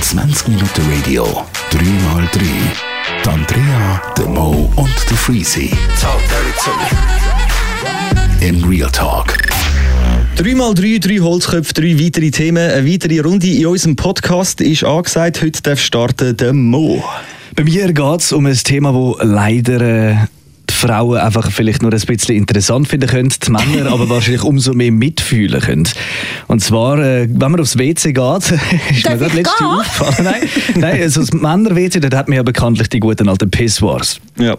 20 Minuten Radio, 3x3. Die Andrea, der Mo und der Freezy. In Real Talk. 3x3, drei Holzköpfe, drei weitere Themen. Eine weitere Runde in unserem Podcast ist angesagt. Heute darf starten der Mo. Bei mir geht es um ein Thema, das leider äh, Frauen einfach vielleicht nur ein bisschen interessant finden können, die Männer aber wahrscheinlich umso mehr mitfühlen können. Und zwar, äh, wenn man aufs WC geht, ist mir Darf ich letzte aufgefallen. Nein, nein also das Männer-WC, dort hat man ja bekanntlich die guten alten Pisswars. Ja.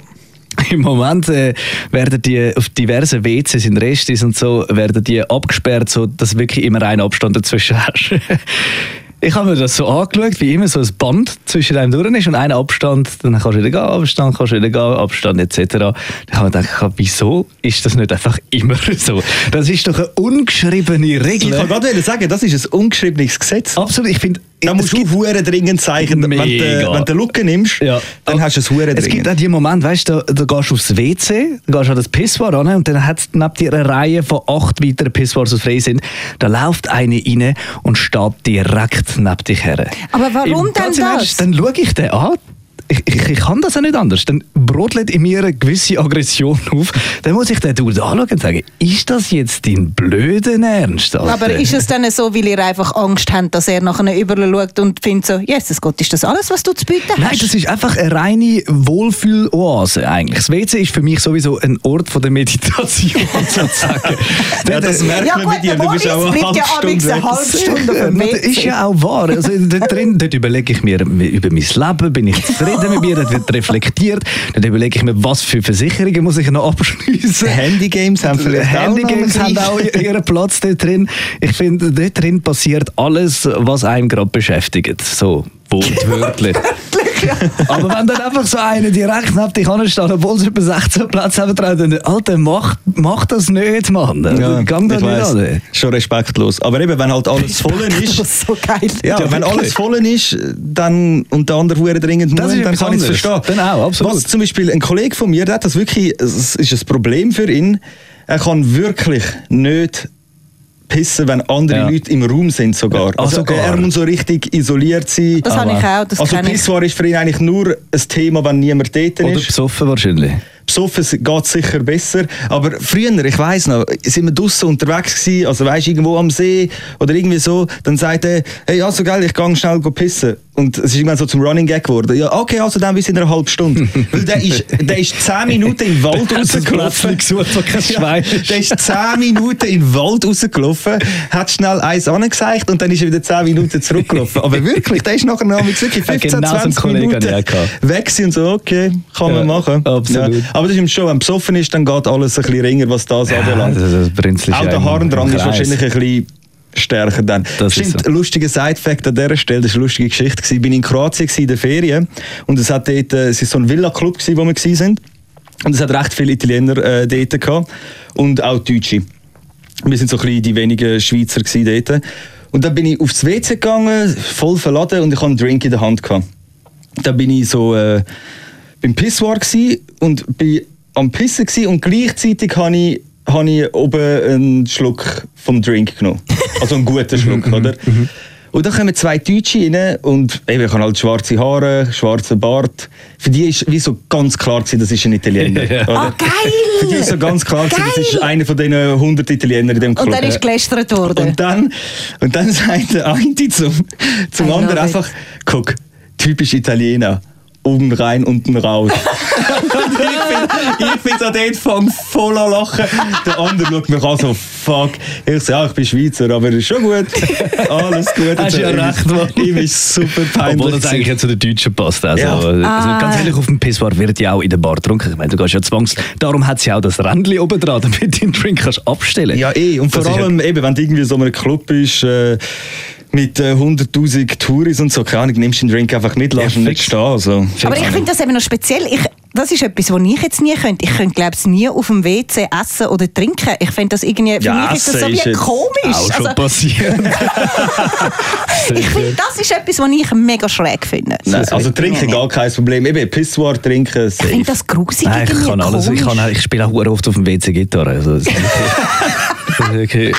Im Moment äh, werden die auf diversen WCs in Restis und so werden die abgesperrt, so dass wirklich immer einen Abstand dazwischen hast. Ich habe mir das so angeschaut, wie immer so ein Band zwischen einem durch ist und ein Abstand, dann kannst du wieder gehen, Abstand, kannst du wieder gehen, Abstand etc. Da habe ich gedacht, wieso ist das nicht einfach immer so? Das ist doch eine ungeschriebene Ich Regel. kann gerade sagen, das ist ein ungeschriebenes Gesetz. Absolut, ich finde... Da musst du hure dringend. Wenn du, Mega. wenn du den Lucken nimmst, Ja. dann hast du es hure Es gibt dringend. auch die Momente, weißt du, da, da gehst du aufs WC, da gehst du an das Pissoir ran und dann hat es neben dir eine Reihe von acht weiteren Pissoirs, die frei sind. Da läuft eine rein und steht direkt neben dich her. Aber warum Im- denn das? Ernst, Dann schaue ich den an. Ich, ich, ich kann das ja nicht anders. Dann brodelt in mir eine gewisse Aggression auf. Dann muss ich den Dude anschauen und sagen, ist das jetzt dein blöden Ernst? Alter? Aber ist es dann so, weil ihr einfach Angst habt, dass er nachher überall schaut und findet so, Jesus Gott, ist das alles, was du zu bieten hast? Nein, das ist einfach eine reine Wohlfühloase eigentlich. Das WC ist für mich sowieso ein Ort von der Meditation sozusagen. Ja, das merkt ja man bei gut, dir. Du bist auch eine halbe Stunde eine halbe. Stunde Das ist ja auch wahr. Also, dort, drin, dort überlege ich mir über mein Leben, bin ich zufrieden mit mir, dort wird reflektiert. Dann überlege ich mir, was für Versicherungen muss ich noch abschließen. Handygames haben vielleicht Handygames auch haben auch ihren Platz dort drin. Ich finde, dort drin passiert alles, was einem gerade beschäftigt. So, wortwörtlich. Aber wenn dann einfach so einer direkt neben dich ansteht, obwohl sie etwa 16 Plätze haben, dann, Alter, mach, mach das nicht, Mann. Ja, Gang da ich nicht weiss. an. Schon respektlos. Aber eben, wenn halt alles voll Das ist, ist so geil. Ja, Ja, wenn alles voll ist dann, und der andere hure dringend Das muss, ist dann kann ich es verstehen. Dann auch, absolut. Was zum Beispiel ein Kollege von mir, der hat das wirklich, es ist ein Problem für ihn, er kann wirklich nicht pissen, wenn andere Ja. Leute im Raum sind sogar. Ah, also sogar. er muss so richtig isoliert sein. Das habe ich auch, das also. Pisswar ist für ihn eigentlich nur ein Thema, wenn niemand dort Oder ist. besoffen wahrscheinlich. Besoffen geht sicher besser. Aber früher, ich weiss noch, sind wir draußen unterwegs gewesen, also weisst irgendwo am See oder irgendwie so, dann sagt er, hey, also geil, ich gehe schnell pissen. Und es ist irgendwann so zum Running Gag geworden. Ja, okay, also dann bis in einer halben Stunde. Weil der ist, der ist 10 Minuten in den Wald rausgelaufen. gesucht, wo kein Schwein ist. Der ist 10 Minuten in den Wald rausgelaufen, hat schnell eins angezeigt und dann ist er wieder 10 Minuten zurückgelaufen. Aber wirklich, der ist nachher noch mit wirklich Ja, 15, genau so einen 20 Kollegen Minuten gehabt. weg und so, okay, kann Ja, man machen. absolut. Ja. Aber das ist schon, wenn man besoffen ist, dann geht alles ein bisschen ringer, was das anbelangt. das, brenzelt Auch der Harndrang ist wahrscheinlich ein bisschen stärker dann. Das Stimmt, ist so. ein lustiger Side-Fact an dieser Stelle, das war eine lustige Geschichte. Ich bin in Kroatien in der Ferien und es hat dort, äh, es ist so ein Villa-Club, wo wir sind. Und es hat recht viele Italiener äh, dort gehabt und auch Deutsche. Wir sind so ein bisschen die wenigen Schweizer dort. Und dann bin ich aufs WC gegangen, voll verladen und ich hatte einen Drink in der Hand. Gehabt. Dann bin ich so äh, beim Pissoir gsi und bin am Pissen gsi und gleichzeitig habe ich, habe ich oben einen Schluck vom Drink genommen. Also einen guten Schluck, oder? Und dann kommen zwei Deutsche rein und eben, ich habe halt schwarze Haare, schwarzen Bart. Für die ist wie so ganz klar gewesen, das ist ein Italiener. Ja. oder? Ah, geil! Für die ist so ganz klar gewesen, das ist einer von diesen 100 Italienern in dem Club. Und dann ist gelästert worden. Und dann, und dann sagt der eine zum, zum I anderen einfach, guck, typisch Italiener. Oben rein, unten raus. Ich bin, so dort fang voll an lachen. Der andere schaut mich an so, fuck. Ich sage, ja, ich bin Schweizer, aber ist schon gut. Alles gut. Hast Und ja recht, ihm Mann. ist- Ihm ist super peinlich. Obwohl das eigentlich gewesen. ja zu den Deutschen passt. Also, Ja. also Ah. ganz ehrlich, auf dem Pissbar wird ja auch in der Bar getrunken. Ich meine, du gehst ja zwangs. Darum hat sie auch das Rändchen oben dran, damit du den Drink kannst abstellen Ja, eh. Und Das vor ja- allem, eben, wenn du irgendwie so in einem Club bist, äh, mit äh, 100'000 Touris und so, keine Ahnung, nimmst den Drink einfach mit, lass ihn nicht stehen. Also. Aber ich finde das eben noch speziell. Ich, das ist etwas, was ich jetzt nie könnte. Ich könnte, glaube ich, nie auf dem WC essen oder trinken. Ich finde das irgendwie, für Ja, mich ist das so wie komisch. Auch schon Also, passiert. ich finde, das ist etwas, was ich mega schräg finde. Nein, also trinken gar kein Problem. Eben, Pissoir trinken, Ich safe. finde das grusig Nein, ich irgendwie kann alles. Ich, komisch. kann, ich spiele auch oft auf dem WC Gitarre. Also, ist wirklich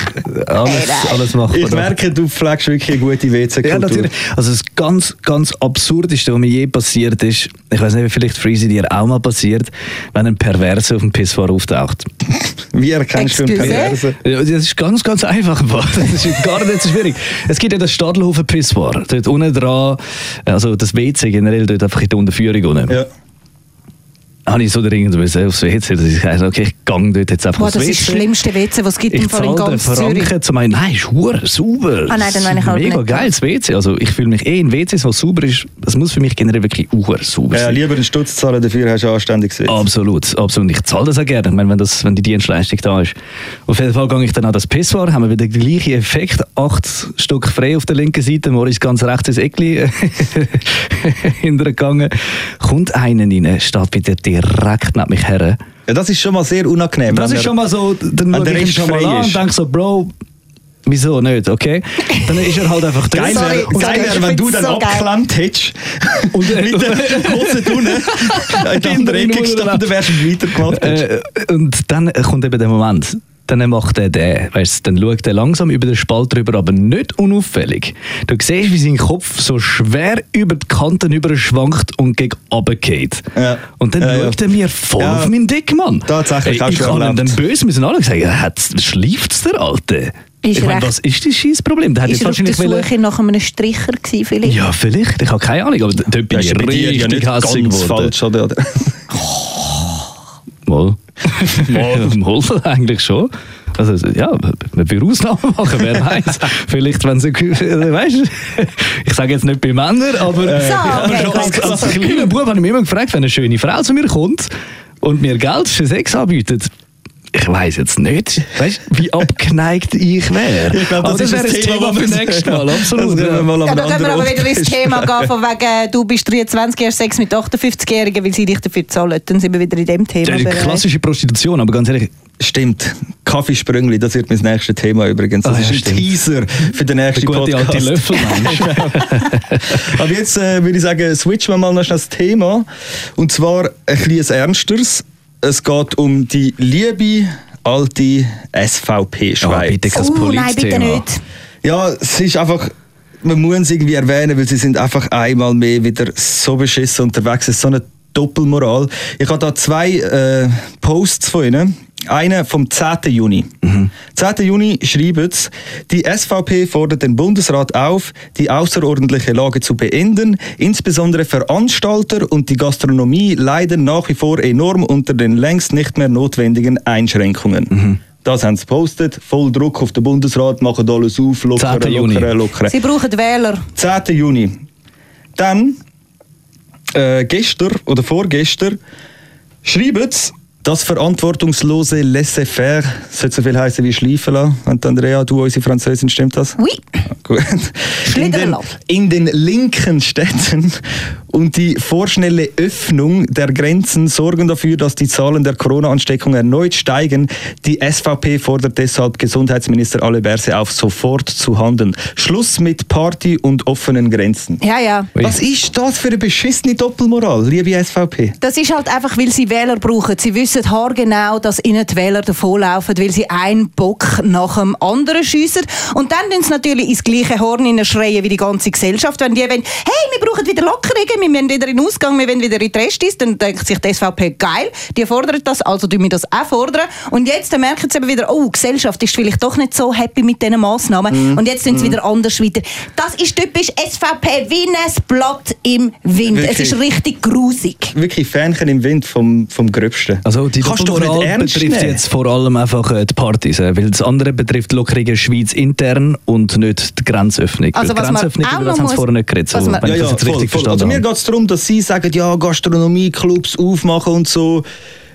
alles, alles machbar. Ich merke, du pflegst wirklich eine gute WC-Kultur. Ja, natürlich. Also das ganz, ganz Absurdeste, was mir je passiert ist, ich weiß nicht, vielleicht Freezy dir auch mal passiert, wenn ein Perverse auf dem Pissoir auftaucht. Wie erkennst du einen Excuse? Perversen? Ja, das ist ganz, ganz einfach. Das ist gar nicht so schwierig. Es gibt ja das Stadelhofen Pissoir. Dort unten dran, also das WC generell, dort einfach in der Unterführung unten. Ja. Habe ich so dringend müssen aufs WC, dass ich gesagt okay, ich gang dort jetzt einfach Boah, aufs das WC. ist das schlimmste WC, was es gibt Ich im Fall in zahle den ganz Zürich. Franken zu meinen, nein, ist hure sauber. Ah, nein, dann meine ich halt Mega nicht. geiles WC. Also ich fühle mich eh in WCs, was sauber ist, das muss für mich generell wirklich hure sauber Ja, sein. lieber einen Stutz zahlen, dafür hast du ein anständiges WC. Absolut, absolut. Ich zahle das auch gerne, ich meine, wenn, das, wenn die Dienstleistung da ist. Auf jeden Fall gehe ich dann an das Pissoir, haben wir wieder den gleichen Effekt. Acht Stück frei auf der linken Seite, Moritz ganz rechts ins Eckli hintergegangen. Kommt einer rein, steht wieder direkt neben mich her. Ja, das ist schon mal sehr unangenehm. Das ist schon mal so, dann schaue der ich ihn schon mal an ist. und denke so, Bro, wieso nicht, okay? Dann ist er halt einfach drin. Geil wäre, wenn du dann so abgeklemmt hättest Und, äh, mit der Hose drinnen in der Ecke gestanden wärst und weitergemacht hättest. Äh, und dann kommt eben der Moment. Dann macht er den, weißt, dann schaut er langsam über den Spalt drüber, aber nicht unauffällig. Du siehst, wie sein Kopf so schwer über die Kanten über schwankt und gegen runter geht. Ja. Und dann Ja, ja. schaut er mir voll Ja. auf meinen Dick, Mann. Tatsächlich, Ey, Ich habe ihm dann böse müssen alle sagen, ja, schläft der Alte? Ist ich meine, recht. was ist das scheiß Problem? Der hat Ist er auf der wahrscheinlich wollen- Suche nach einem Stricher gewesen, vielleicht? Ja, vielleicht. Ich habe keine Ahnung, aber dort bin ich dir ja richtig nicht ganz falsch, oder? oder? Mal. Mal eigentlich schon. Also, ja, man will Ausnahmen machen, wer weiß. Vielleicht, wenn sie, weißt du, ich sage jetzt nicht bei Männern, aber So, okay, schon als, als kleiner Bub habe ich mich immer gefragt, wenn eine schöne Frau zu mir kommt und mir Geld für Sex anbietet, ich weiß jetzt nicht, weißt, wie abgeneigt ich wäre. Ich glaube, das Aber ist wäre ein das Thema, Thema für das- nächstes Mal, Das absolut. können wir ja. mal Ja, da können wir aber wieder ins Thema gehen, von wegen, du bist 23, hast Sex mit 58-Jährigen, weil sie dich dafür zahlen. Dann sind wir wieder in dem Thema. Die klassische Prostitution, aber ganz ehrlich, Stimmt. Kaffeesprüngli, das wird mein nächstes Thema übrigens. Das Ah, ist ja, ein stimmt. Teaser für den nächsten der gute alte Podcast. Löffelmensch. Aber jetzt äh, würde ich sagen, switchen wir mal noch schnell das Thema. Und zwar ein kleines ernsteres. Es geht um die liebe alte Ja, SVP-Schweiz. bitte kein Oh nein, bitte nicht. Ja, es ist einfach, man muss es irgendwie erwähnen, weil sie sind einfach einmal mehr wieder so beschissen unterwegs. Es ist so eine Doppelmoral. Ich habe da zwei äh, Posts von ihnen. Einer vom 10. Juni. 10. Juni schreibt es, die SVP fordert den Bundesrat auf, die außerordentliche Lage zu beenden. Insbesondere Veranstalter und die Gastronomie leiden nach wie vor enorm unter den längst nicht mehr notwendigen Einschränkungen. Das haben sie gepostet. Voll Druck auf den Bundesrat, machen alles auf, lockere, 10. Juni. lockere, lockere. Sie brauchen Wähler. 10. Juni. Dann, äh, gestern oder vorgestern, schreiben sie, das verantwortungslose Laissez-faire sollte so viel heißen wie schleifen lassen. Und Andrea, du, unsere Französin, stimmt das? Oui. Gut. In den, in den linken Städten und die vorschnelle Öffnung der Grenzen sorgen dafür, dass die Zahlen der Corona-Ansteckung erneut steigen. Die SVP fordert deshalb Gesundheitsminister Ale Berse auf, sofort zu handeln. Schluss mit Party und offenen Grenzen. Ja, ja. Ui. Was ist das für eine beschissene Doppelmoral, liebe SVP? Das ist halt einfach, weil sie Wähler brauchen. Sie wissen haargenau, dass ihnen die Wähler davonlaufen, weil sie einen Bock nach dem anderen schiessen. Und dann tun sie natürlich ins gleiche Horn schreien wie die ganze Gesellschaft. Wenn die wollen, hey, wir brauchen wieder Lockerungen, wir müssen wieder in den Ausgang, wir wollen wieder in die Restis, dann denkt sich die SVP, geil, die fordern das, also tun wir das auch fordern. Und jetzt dann merken sie eben wieder, oh, die Gesellschaft ist vielleicht doch nicht so happy mit diesen Massnahmen. Mhm. Und jetzt sind sie wieder anders weiter. Das ist typisch SVP, wie ein Blatt im Wind. Es Wirklich. ist richtig grusig. Wirklich Fähnchen im Wind vom, vom Gröbsten. Also die Kannst du doch nicht Doppelmoral ernst betrifft nehmen. jetzt vor allem einfach äh, die Partys, äh, weil das andere betrifft Lockerungen Schweiz intern und nicht die Grenzöffnung. Also die was man Grenzöffnung, über das haben sie vorher nicht geredet, so, was man- wenn ich das jetzt richtig voll. verstanden Also habe. Geht es darum, dass sie sagen, ja, Gastronomieclubs aufmachen und so.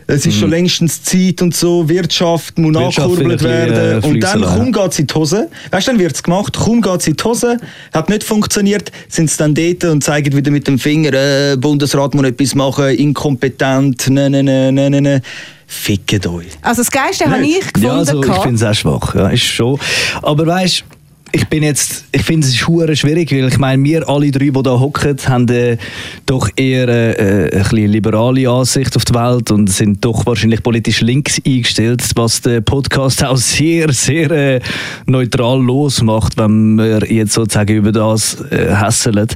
Es ist schon längstens Zeit und so, Wirtschaft muss Mhm. Wirtschaft angekurbelt bisschen, werden. äh, und dann kaum geht es in die Hose. Weißt du, dann wird es gemacht, kaum geht es in die Hose, hat nicht funktioniert, sind sie dann dort und zeigen wieder mit dem Finger, äh, Bundesrat muss etwas machen, inkompetent, ne, ne, ne, ne, ne, ne. Fickt euch. Also das Geilste habe ich gefunden. Ja, also ich finde es auch schwach, ja, ist schon. Aber weißt ich bin jetzt, ich finde es ist schwierig, weil ich meine, wir alle drei, die da hocken, haben äh, doch eher äh, äh, ein liberale Ansicht auf die Welt und sind doch wahrscheinlich politisch links eingestellt, was den Podcast auch sehr, sehr äh, neutral losmacht, wenn wir jetzt sozusagen über das äh, hässeln.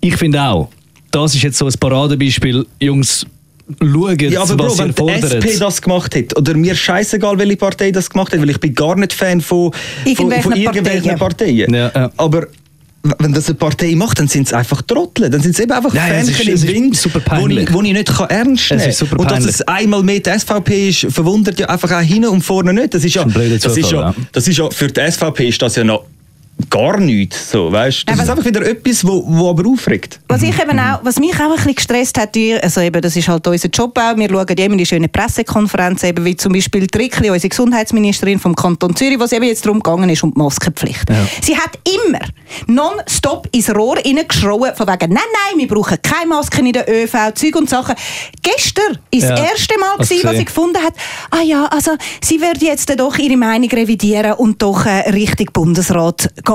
Ich finde auch, das ist jetzt so ein Paradebeispiel, Jungs, schaut, Ja, aber was Bro, wenn die. SP das gemacht hat, oder mir scheißegal, welche Partei das gemacht hat, weil ich bin gar nicht Fan von, Irgendwelchen von irgendwelchen Parteien. Ja, ja. Aber wenn das eine Partei macht, dann sind es einfach Trottel. Dann sind es eben einfach Ja, Fähnchen im Wind, super wo ich, wo ich nicht kann ernst nehmen super Und dass es einmal mehr die SVP ist, verwundert ja einfach auch hinten und vorne nicht. Das ist ja, Das ist ein das ist ja. das ist ja für die SVP ist das ja noch gar nichts. So, weißt? Das Ja, ist was- einfach wieder etwas, wo, wo aber aufregt. Was, ich eben auch, was mich auch ein bisschen gestresst hat, also eben, das ist halt unser Job auch, wir schauen immer die schönen Pressekonferenzen, eben wie zum Beispiel Trickli, unsere Gesundheitsministerin vom Kanton Zürich, wo es eben jetzt darum gegangen ist, um die Maskenpflicht. Ja. Sie hat immer nonstop ins Rohr reingeschrien, von wegen, nein, nein, wir brauchen keine Masken in der ÖV, Zeug und Sachen. Gestern ist Ja, das erste Mal, gewesen, was sie gefunden hat, ah ja, also sie würde jetzt doch ihre Meinung revidieren und doch äh, Richtung Bundesrat gehen.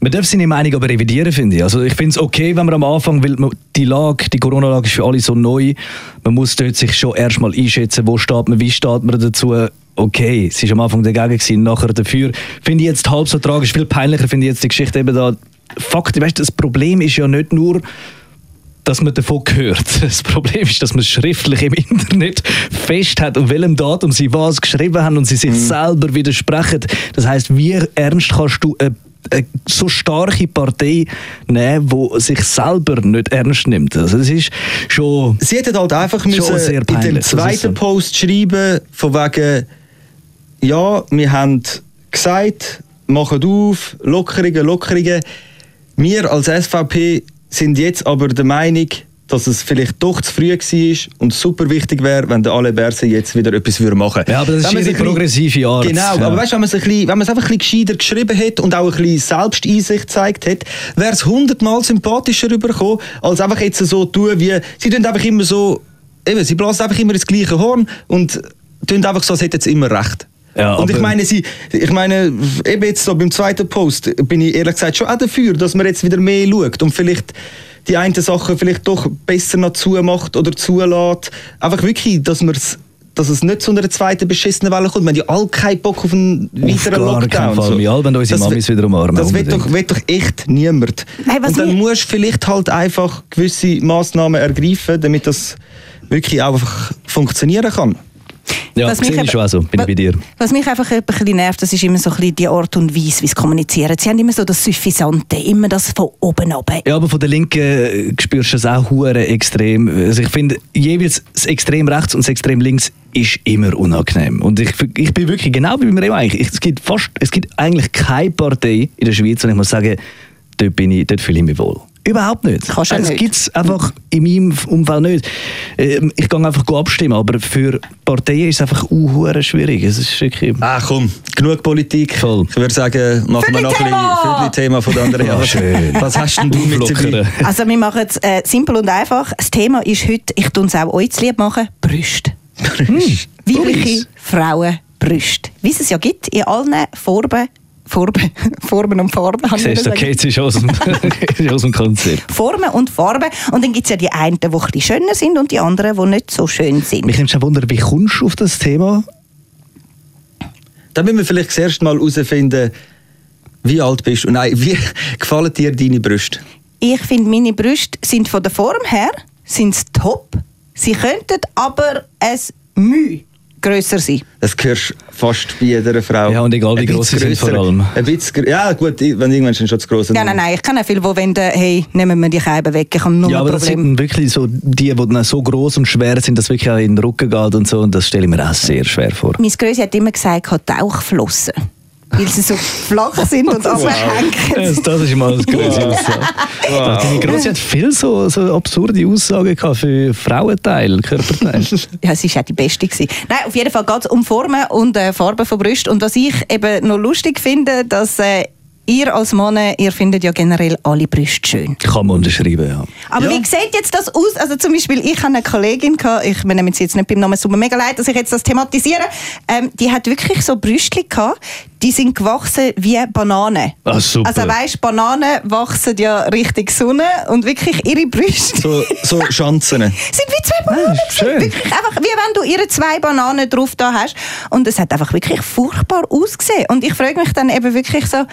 Man darf seine Meinung aber revidieren, finde ich. Also ich finde es okay, wenn man am Anfang, weil die Lage, die Corona-Lage ist für alle so neu, man muss dort sich schon erstmal einschätzen, wo steht man, wie steht man dazu. Okay, es war am Anfang dagegen, gewesen, nachher dafür. Finde ich jetzt halb so tragisch, viel peinlicher finde ich jetzt die Geschichte eben da. Fakt, weißt, das Problem ist ja nicht nur, dass man davon hört. Das Problem ist, dass man schriftlich im Internet fest hat, um welchem Datum sie was geschrieben haben und sie sich selber widersprechen. Das heißt, wie ernst kannst du eine, eine so starke Partei nehmen, die sich selber nicht ernst nimmt? Also das ist schon... Sie hätten halt einfach müssen sehr in dem zweiten. Post schreiben, von wegen, ja, wir haben gesagt, machen auf, Lockerungen, Lockerungen. Wir als SVP sind jetzt aber der Meinung, dass es vielleicht doch zu früh war und super wichtig wäre, wenn der Ale Berse jetzt wieder etwas würde machen Ja, aber das ist Wenn man ihre progressive Art. Genau, Ja. aber weißt, wenn man es ein bisschen, wenn man es einfach ein bisschen gescheiter geschrieben hat und auch ein bisschen Selbsteinsicht gezeigt hat, wäre es hundertmal sympathischer rübergekommen, als einfach jetzt so tun, wie sie tun einfach immer so, eben, sie blasen einfach immer ins gleiche Horn und tun einfach so, als hätten sie immer recht. Ja, und ich meine, sie, ich meine, eben jetzt so beim zweiten Post bin ich ehrlich gesagt schon auch dafür, dass man jetzt wieder mehr schaut und vielleicht die einen Sachen vielleicht doch besser noch zumacht oder zulässt. Einfach wirklich, dass man es dass es nicht zu einer zweiten beschissenen Welle kommt. Wir haben ja alle keinen Bock auf einen weiteren gar Lockdown. Fall. Wir alle wollen unsere Das Mamis wieder umarmen, Das will doch, will doch echt niemand. Hey, was Und dann musst du vielleicht halt einfach gewisse Massnahmen ergreifen, damit das wirklich auch einfach funktionieren kann. Ja, Was mich sehe ich schon auch so, bin ich bei dir. Was mich einfach ein bisschen nervt, das ist immer so ein bisschen die Art und Weise, wie sie kommunizieren. Sie haben immer so das Suffisante, immer das von oben ab. Ja, aber von der Linken äh, spürst du es auch hure extrem. Also ich finde, jeweils das Extrem rechts und das Extrem links ist immer unangenehm. Und ich, ich bin wirklich genau wie beim Remo eigentlich. Ich- Es gibt, fast, es gibt eigentlich keine Partei in der Schweiz, und ich muss sagen, dort, bin ich, dort fühle ich mich wohl. Überhaupt nicht. Kannst es nicht. gibt es einfach in meinem Umfeld nicht. Ähm, Ich gehe einfach abstimmen, aber für Parteien ist es einfach uh, schwierig. Es ist wirklich... Ah komm, genug Politik. Voll. Ich würde sagen, machen wir noch ein Viertel-Thema! bisschen Thema von der anderen. Ah, schön. Was hast denn du mit dabei? Also wir machen es äh, simpel und einfach. Das Thema ist heute, ich tue es auch euch zu lieb machen, Brüste. Weibliche Brüste. Frauen Brüste. Wie es es ja gibt, in allen Farben, Farben, Formen und Farben. Siehst du, okay, jetzt ist aus dem, ist aus dem Konzept. Formen und Farben. Und dann gibt es ja die einen, die ein bisschen schöner sind und die anderen, die nicht so schön sind. Mich nimmt schon Wunder, wie kommst du auf das Thema? Dann müssen wir vielleicht das erste Mal herausfinden, wie alt bist du. Und Nein, wie gefallen dir deine Brüste? Ich finde, meine Brüste sind von der Form her sind's top. Sie könnten aber ein Mühe grösser sein. Das hörst fast bei jeder Frau. Ja, und egal, wie gross sie sind vor allem. Ein bisschen, ja gut, wenn irgendwann sind schon zu gross. Ja, nein, nein, ich kenne viele, die wollen, hey, nehmen wir die Scheiben weg, ich habe nur Ja, ein aber das Problem. sind wirklich so die, die dann so groß und schwer sind, dass wirklich auch in den Rücken geht und so. Und das stelle ich mir auch sehr schwer vor. Meine Größe hat immer gesagt, hat Tauchflossen. Weil sie so flach sind und abhängen. Das, das ist mal das Größte. Wow. Deine Grossi hat viel so, so absurde Aussagen gehabt für Frauenteil, Körperteil. Ja, sie war auch die Beste. Gewesen. Nein, auf jeden Fall geht es um Formen und äh, Farben von Brüsten. Und was ich eben noch lustig finde, dass äh, ihr als Mann, ihr findet ja generell alle Brüste schön. Kann man unterschreiben, ja. Aber Ja. wie sieht jetzt das aus? Also zum Beispiel, ich habe eine Kollegin, gehabt, ich wir nehmen sie jetzt nicht beim Namen, es tut mir mega leid, dass ich jetzt das thematisiere. Ähm, die hat wirklich so Brüste gehabt, die sind gewachsen wie Bananen. Ah, super. Also weißt, Bananen wachsen ja richtig Sonne und wirklich ihre Brüste So, so Schanzen. sind wie zwei Bananen. Ah, schön. Wirklich einfach, wie wenn du ihre zwei Bananen drauf da hast. Und es hat einfach wirklich furchtbar ausgesehen. Und ich frage mich dann eben wirklich so,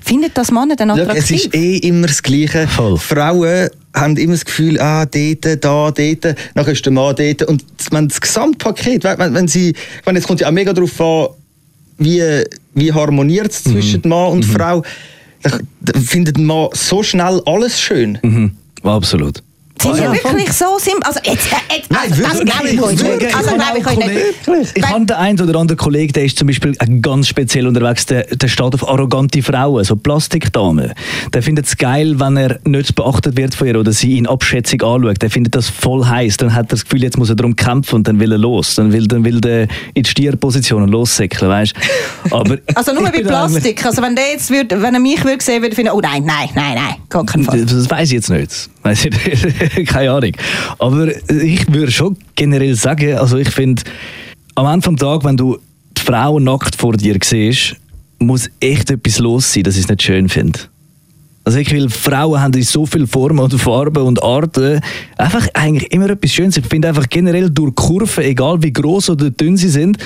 findet das Männer dann Schau, attraktiv? es ist eh immer das Gleiche. Voll. Frauen haben immer das Gefühl, ah, dort, da, dort, nachher ist der Mann dort. Und wenn das Gesamtpaket, wenn, wenn- wenn sie, meine, es kommt ja auch mega darauf an, wie, wie harmoniert es zwischen Mann und Frau. Da, da findet Mann so schnell alles schön. Mhm. Absolut. Sind Ah, ja ja, wirklich so simpel? Also jetzt, äh, jetzt Nein, also, das glaube ich euch nicht. wirklich. Also Ich glaube ich habe euch einen nicht. Kollegen- Ich habe den einen oder anderen Kollegen, der ist zum Beispiel ganz speziell unterwegs, der, der steht auf arrogante Frauen, so Plastikdamen. Der findet es geil, wenn er nicht beachtet wird von ihr oder sie ihn abschätzig anschaut. Der findet das voll heiß. Dann hat er das Gefühl, jetzt muss er darum kämpfen und dann will er los. Dann will, dann will der in die Stierposition und lossäckeln, weißt Aber Also nur bei Plastik. Also wenn, der jetzt würd, wenn er mich würde sehen würde, finde ich, oh nein, nein, nein, nein, gar keinen Fall. Das weiß ich jetzt nicht. Ich nicht. Keine Ahnung. Aber ich würde schon generell sagen, also ich finde, am Ende vom Tag, wenn du die Frau nackt vor dir siehst, muss echt etwas los sein, dass ich es nicht schön finde. Also ich will, Frauen haben in so viele Formen und Farben und Arten einfach eigentlich immer etwas Schönes. Ich finde einfach generell durch Kurven, egal wie groß oder dünn sie sind,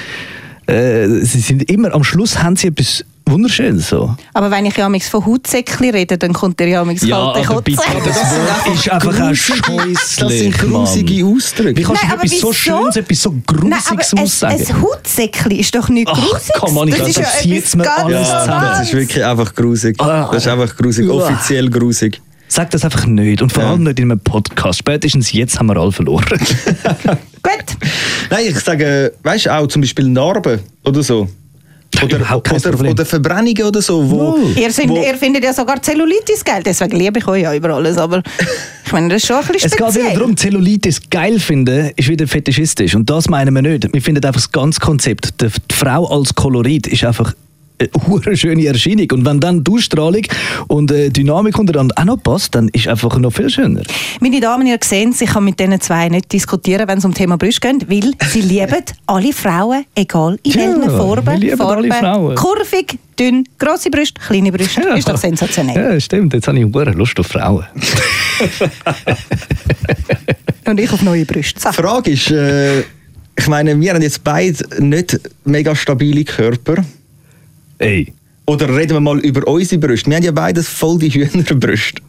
äh, sie sind immer, am Schluss haben sie etwas Wunderschönes. So. Aber wenn ich ja von Hautsäckchen rede, dann kommt der ja manchmal Ja, kalte aber bitte, aber das Wort ist einfach auch scheußlich, Das sind grusige. Ausdrücke. Wie kannst du etwas so? Schönes, etwas so Nein, Grusiges aber aussagen? ein, ein Hautsäckchen ist doch nicht Ach, grusig. komm, das ist das ja zieht's etwas mir ganz alles zusammen. Das ist wirklich einfach grusig. Ah. Das ist einfach grusig, offiziell grusig. Sag das einfach nicht. Und vor Ja. allem nicht in einem Podcast. Spätestens jetzt haben wir alle verloren. Gut. Nein, ich sage, weißt du, auch zum Beispiel Narben oder so. Oder, oder, oder Verbrennungen oder so. Wo. Ihr, sind, wo, ihr findet ja sogar Zellulitis geil, deswegen liebe ich euch ja über alles. Aber ich meine, das ist schon ein bisschen Es geht speziell. wieder darum, Zellulitis geil finden, ist wieder fetischistisch. Und das meinen wir nicht. Wir finden einfach das ganze Konzept. Die Frau als Kolorit ist einfach eine hure schöne Erscheinung. Und wenn dann die Ausstrahlung und äh, Dynamik untereinander auch noch passt, dann ist einfach noch viel schöner. Meine Damen, ihr seht, ich kann mit diesen zwei nicht diskutieren, wenn es um das Thema Brüste geht, weil sie lieben alle Frauen, egal in Ja, welchen Farben, lieben alle Frauen. kurvig, dünn, grosse Brüste, kleine Brüste. Ist doch sensationell. Ja, stimmt. Jetzt habe ich hure Lust auf Frauen. Und ich auf neue Brüste. So. Die Frage ist, äh, ich meine, wir haben jetzt beide nicht mega stabile Körper. Ey. Oder reden wir mal über unsere Brüste. Wir haben ja beides voll die Hühnerbrüste.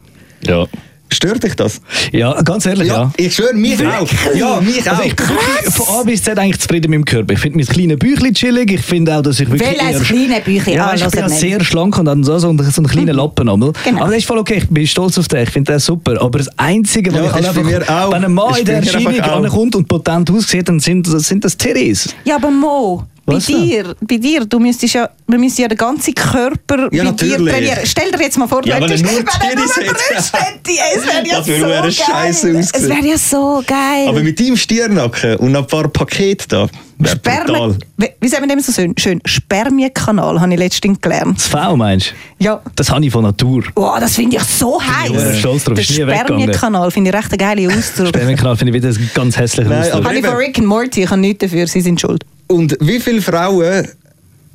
Ja. Stört dich das? Ja, ganz ehrlich, ja. Ich schwöre, mich auch. Ja, mich Also auch. ich bin wirklich von A bis Z eigentlich zufrieden mit dem Körper. Ich finde mein kleines Bäuchchen chillig. Ich finde auch, dass ich wirklich Welches kleine Bäuchchen? Ja, ich bin ja sehr schlank und habe so, so, einen- so einen kleinen Lappen einmal. Genau. Aber das ist voll okay. Ich bin stolz auf den. Ich finde das super. Aber das Einzige, was Ja, ich halt einfach... auch. Wenn ein Mann in der Erscheinung ankommt und potent aussieht, dann sind, das- sind das Titties. Ja, aber Mo, Was denn? dir, bei dir, du müsstest ja, wir müssen ja den ganzen Körper Ja, bei dir trainieren. Stell dir jetzt mal vor, du Ja, wenn er hättest- nur wenn er nur hätte. Brüste hätte, es wäre ja Das würde so wäre geil. Es wäre ja so geil. Aber mit deinem Stirnacken und ein paar Pakete da, wäre Spermien, brutal. wie, wie sagen wir dem so schön? schön? Spermienkanal habe ich letztens gelernt. Das V meinst du? Ja. Das habe ich von Natur. Oh, das finde ich so heiß. stolz drauf, Der. Spermienkanal finde ich recht einen geilen Ausdruck. Spermienkanal finde ich wieder ein ganz hässlicher Nein, Ausdruck. Habe ich von Rick and Morty, ich habe nichts dafür, sie sind schuld. Und wie viele Frauen,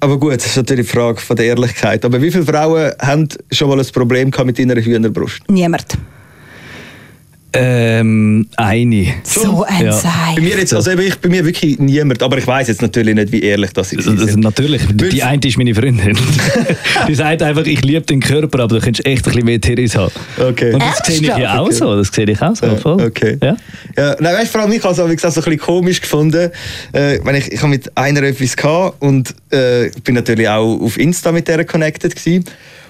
aber gut, das ist natürlich die Frage von der Ehrlichkeit, aber wie viele Frauen haben schon mal ein Problem mit ihrer Hühnerbrust? Niemand. Ähm, eine. So ein Ja. Sei. Bei mir jetzt, also ich, bei mir wirklich niemand, aber ich weiß jetzt natürlich nicht, wie ehrlich das ist. Also, natürlich, die eine ist meine Freundin. die sagt einfach, ich liebe den Körper, aber du könntest echt ein bisschen mehr Titties haben. Okay. Und das sehe ich ja auch Okay. so. Das sehe ich auch so. Ja, Voll. Okay. Ja? Ja, nein, weißt, vor allem ich habe es wie gesagt, so ein bisschen komisch gefunden. Äh, wenn ich, ich habe mit einer etwas gehabt und äh, ich bin natürlich auch auf Insta mit der connected gewesen.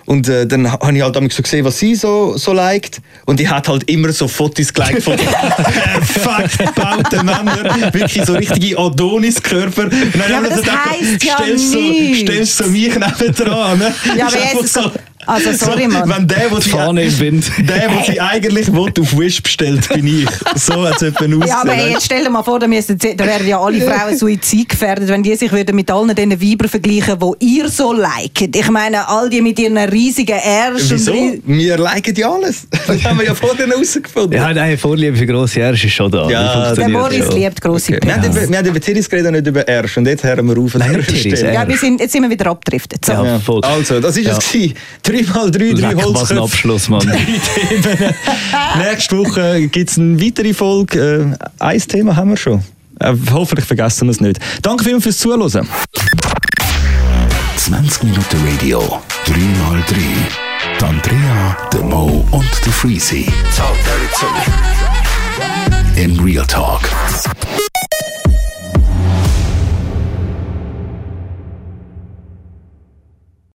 Und äh, dann habe ich halt damals so gesehen, was sie so, so liked. Und die hat halt immer so Fotos geliked von perfekt gebauten Männern. Wirklich so richtige Adonis-Körper. Und dann Ja, haben aber wir das gedacht, heisst ja stellst so, nichts. stellst so mich nebendran. Ne? Ja, aber so- Also, sorry, Mann. Wenn der, wo sie, Fahne im Wind. der, wo sie eigentlich will, auf Wish bestellt, bin ich. So hat es jemand Ja, aber hey, jetzt stell dir mal vor, da, müssen, da wären ja alle Frauen suizidgefährdet, wenn die sich würden mit allen diesen Weibern vergleichen, die ihr so liket. Ich meine, all die mit ihren riesigen Ärschen. Wieso? Wir liken ja alles. Das haben wir ja vorher herausgefunden. Ja, nein, Vorliebe für grosse Ärsche ist schon da. Ja, Der Boris schon. liebt grosse Okay. Wir, haben über, wir haben über Titties geredet und nicht über Ärsch. Und jetzt hören wir auf Nein, Titties, Stelle. Ja, wir sind, jetzt sind wir wieder abgedriftet. So. Ja. Also, das war Ja. es. Gewesen. 3x3, 3 Leck, was ein Holzköpfe. Abschluss, Mann. Nächste Woche gibt es eine weitere Folge. Äh, ein Thema haben wir schon. Äh, hoffentlich vergessen wir es nicht. Danke vielmals fürs Zuhören. 20 Minuten Radio, 3x3. Die Andrea, der Mo und der Freezy. In Real Talk.